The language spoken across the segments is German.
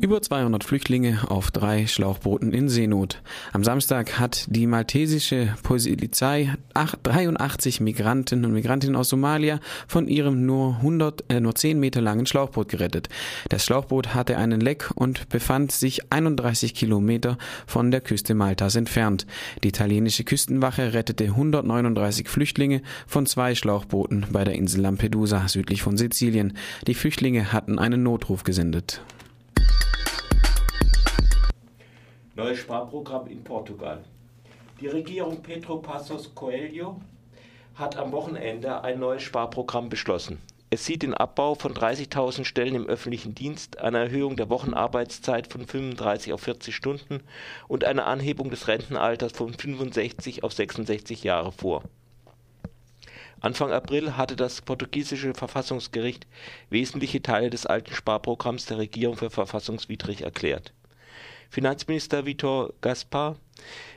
Über 200 Flüchtlinge auf drei Schlauchbooten in Seenot. Am Samstag hat die maltesische Polizei 83 Migranten und Migrantinnen aus Somalia von ihrem nur 100, äh, nur 10 Meter langen Schlauchboot gerettet. Das Schlauchboot hatte einen Leck und befand sich 31 Kilometer von der Küste Maltas entfernt. Die italienische Küstenwache rettete 139 Flüchtlinge von zwei Schlauchbooten bei der Insel Lampedusa südlich von Sizilien. Die Flüchtlinge hatten einen Notruf gesendet. Neues Sparprogramm in Portugal. Die Regierung Pedro Passos Coelho hat am Wochenende ein neues Sparprogramm beschlossen. Es sieht den Abbau von 30.000 Stellen im öffentlichen Dienst, eine Erhöhung der Wochenarbeitszeit von 35 auf 40 Stunden und eine Anhebung des Rentenalters von 65 auf 66 Jahre vor. Anfang April hatte das portugiesische Verfassungsgericht wesentliche Teile des alten Sparprogramms der Regierung für verfassungswidrig erklärt. Finanzminister Vitor Gaspar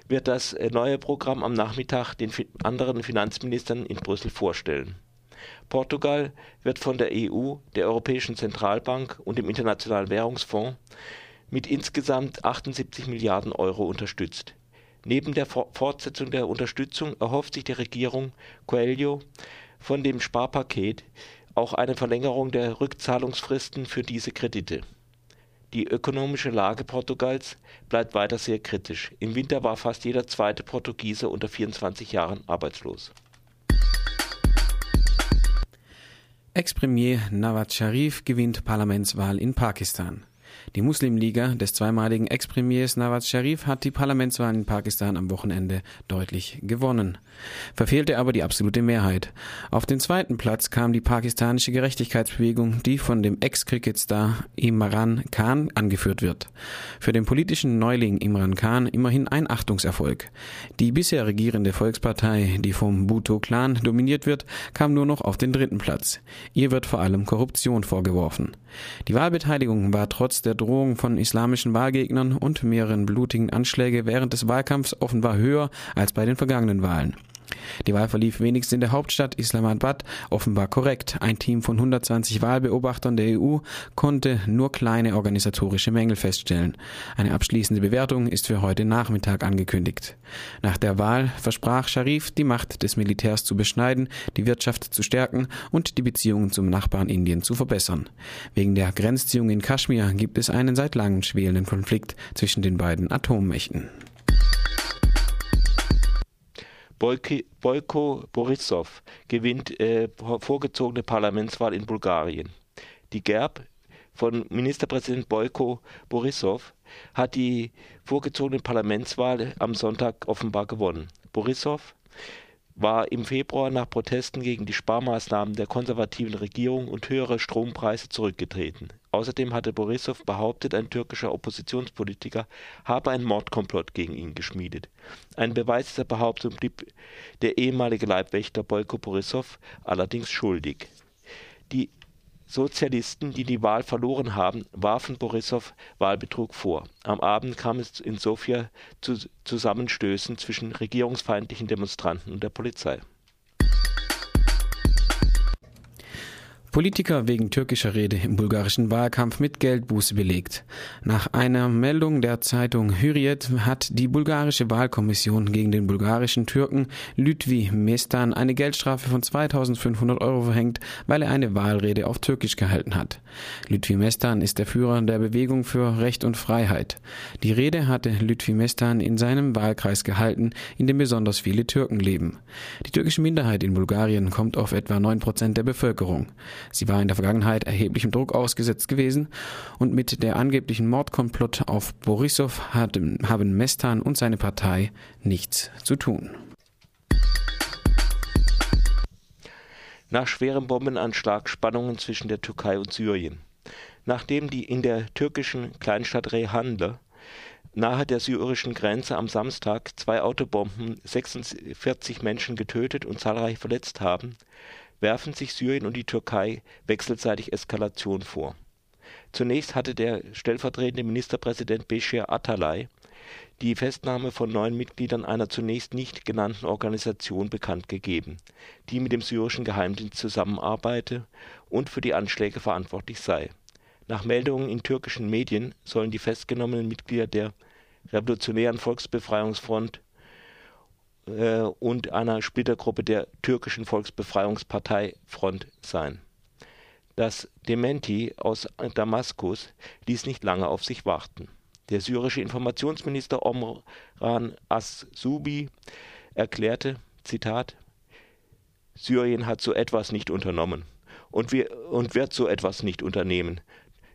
wird das äh, neue Programm am Nachmittag den anderen Finanzministern in Brüssel vorstellen. Portugal wird von der EU, der Europäischen Zentralbank und dem Internationalen Währungsfonds mit insgesamt 78 Milliarden Euro unterstützt. Neben der Fortsetzung der Unterstützung erhofft sich die Regierung Coelho von dem Sparpaket auch eine Verlängerung der Rückzahlungsfristen für diese Kredite die ökonomische Lage Portugals bleibt weiter sehr kritisch. Im Winter war fast jeder zweite Portugiese unter 24 Jahren arbeitslos. Ex-Premier Nawaz Sharif gewinnt Parlamentswahl in Pakistan. Die Muslimliga des zweimaligen Ex-Premiers Nawaz Sharif hat die Parlamentswahl in Pakistan am Wochenende deutlich gewonnen, verfehlte aber die absolute Mehrheit. Auf den zweiten Platz kam die pakistanische Gerechtigkeitsbewegung, die von dem Ex-Cricket-Star Imran Khan angeführt wird. Für den politischen Neuling Imran Khan immerhin ein Achtungserfolg. Die bisher regierende Volkspartei, die vom Bhutto-Clan dominiert wird, kam nur noch auf den dritten Platz. Ihr wird vor allem Korruption vorgeworfen. Die Wahlbeteiligung war trotz der Drohung von islamischen Wahlgegnern und mehreren blutigen Anschläge während des Wahlkampfs offenbar höher als bei den vergangenen Wahlen. Die Wahl verlief wenigstens in der Hauptstadt Islamabad offenbar korrekt. Ein Team von 120 Wahlbeobachtern der EU konnte nur kleine organisatorische Mängel feststellen. Eine abschließende Bewertung ist für heute Nachmittag angekündigt. Nach der Wahl versprach Sharif, die Macht des Militärs zu beschneiden, die Wirtschaft zu stärken und die Beziehungen zum Nachbarn Indien zu verbessern. Wegen der Grenzziehung in Kaschmir gibt es einen seit langem schwelenden Konflikt zwischen den beiden Atommächten. Boyko Borissow gewinnt äh, vorgezogene Parlamentswahl in Bulgarien. Die GERB von Ministerpräsident Boyko Borissow hat die vorgezogene Parlamentswahl am Sonntag offenbar gewonnen. Borissow war im Februar nach Protesten gegen die Sparmaßnahmen der konservativen Regierung und höhere Strompreise zurückgetreten. Außerdem hatte Borissow behauptet, ein türkischer Oppositionspolitiker habe einen Mordkomplott gegen ihn geschmiedet. Ein Beweis dieser Behauptung blieb der ehemalige Leibwächter Boyko Borissow allerdings schuldig. Die Sozialisten, die die Wahl verloren haben, warfen Borissow Wahlbetrug vor. Am Abend kam es in Sofia zu Zusammenstößen zwischen regierungsfeindlichen Demonstranten und der Polizei Politiker wegen türkischer Rede im bulgarischen Wahlkampf mit Geldbuße belegt. Nach einer Meldung der Zeitung Hürriyet hat die bulgarische Wahlkommission gegen den bulgarischen Türken Lütvi Mestan eine Geldstrafe von 2500 Euro verhängt, weil er eine Wahlrede auf Türkisch gehalten hat. Lütvi Mestan ist der Führer der Bewegung für Recht und Freiheit. Die Rede hatte Lütvi Mestan in seinem Wahlkreis gehalten, in dem besonders viele Türken leben. Die türkische Minderheit in Bulgarien kommt auf etwa 9 Prozent der Bevölkerung. Sie war in der Vergangenheit erheblichem Druck ausgesetzt gewesen und mit der angeblichen Mordkomplott auf Borissow haben Mestan und seine Partei nichts zu tun. Nach schwerem Bombenanschlag Spannungen zwischen der Türkei und Syrien. Nachdem die in der türkischen Kleinstadt Rehanle nahe der syrischen Grenze am Samstag zwei Autobomben 46 Menschen getötet und zahlreich verletzt haben, werfen sich Syrien und die Türkei wechselseitig Eskalation vor. Zunächst hatte der stellvertretende Ministerpräsident Beşir Atalay die Festnahme von neun Mitgliedern einer zunächst nicht genannten Organisation bekannt gegeben, die mit dem syrischen Geheimdienst zusammenarbeite und für die Anschläge verantwortlich sei. Nach Meldungen in türkischen Medien sollen die festgenommenen Mitglieder der Revolutionären Volksbefreiungsfront äh, und einer Splittergruppe der türkischen Volksbefreiungspartei Front sein. Das Dementi aus Damaskus ließ nicht lange auf sich warten. Der syrische Informationsminister Omran As-Subi erklärte, Zitat, Syrien hat so etwas nicht unternommen und, wir, und wird so etwas nicht unternehmen,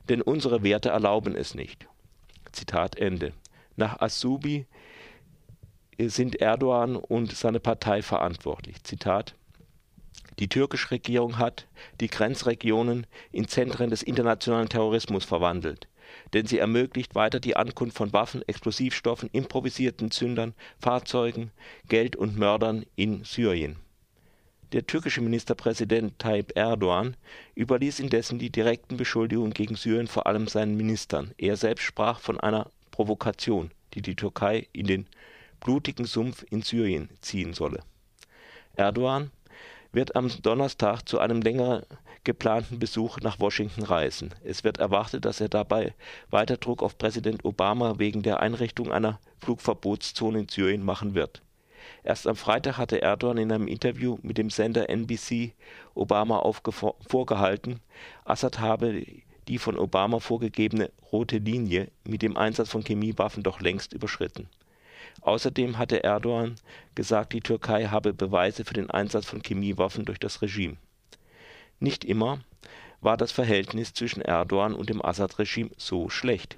denn unsere Werte erlauben es nicht. Zitat Ende. Nach Asubi sind Erdogan und seine Partei verantwortlich. Zitat Die türkische Regierung hat die Grenzregionen in Zentren des internationalen Terrorismus verwandelt, denn sie ermöglicht weiter die Ankunft von Waffen, Explosivstoffen, improvisierten Zündern, Fahrzeugen, Geld und Mördern in Syrien. Der türkische Ministerpräsident Tayyip Erdogan überließ indessen die direkten Beschuldigungen gegen Syrien vor allem seinen Ministern. Er selbst sprach von einer Provokation, die die Türkei in den blutigen Sumpf in Syrien ziehen solle. Erdogan wird am Donnerstag zu einem länger geplanten Besuch nach Washington reisen. Es wird erwartet, dass er dabei weiter Druck auf Präsident Obama wegen der Einrichtung einer Flugverbotszone in Syrien machen wird. Erst am Freitag hatte Erdogan in einem Interview mit dem Sender NBC Obama vorgehalten, Assad habe die von Obama vorgegebene rote Linie mit dem Einsatz von Chemiewaffen doch längst überschritten. Außerdem hatte Erdogan gesagt, die Türkei habe Beweise für den Einsatz von Chemiewaffen durch das Regime. Nicht immer war das Verhältnis zwischen Erdogan und dem Assad-Regime so schlecht.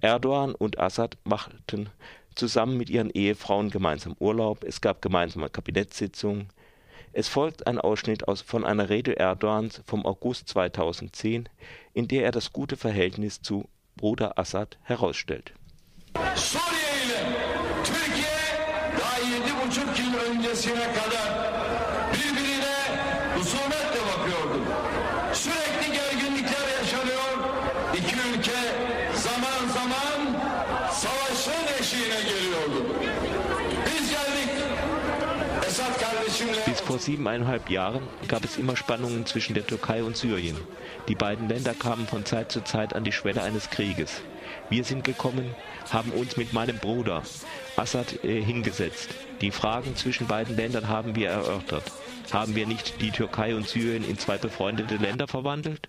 Erdogan und Assad machten zusammen mit ihren Ehefrauen gemeinsam Urlaub, es gab gemeinsame Kabinettssitzungen. Es folgt ein Ausschnitt aus, von einer Rede Erdogans vom August 2010, in der er das gute Verhältnis zu Bruder Assad herausstellt. yedi buçuk yıl öncesine kadar birbirine husumetle bakıyordu. Sürekli gerginlikler yaşanıyor. İki ülke Bis vor siebeneinhalb Jahren gab es immer Spannungen zwischen der Türkei und Syrien. Die beiden Länder kamen von Zeit zu Zeit an die Schwelle eines Krieges. Wir sind gekommen, haben uns mit meinem Bruder Assad äh, hingesetzt. Die Fragen zwischen beiden Ländern haben wir erörtert. Haben wir nicht die Türkei und Syrien in zwei befreundete Länder verwandelt?